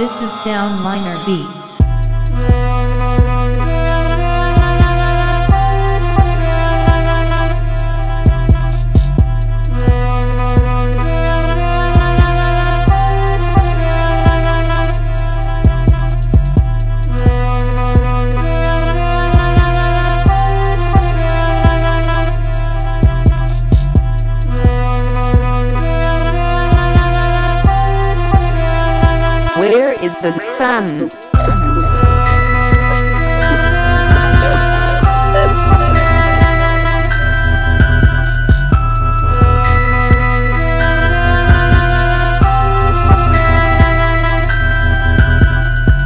This is down minor B. Where is the sun?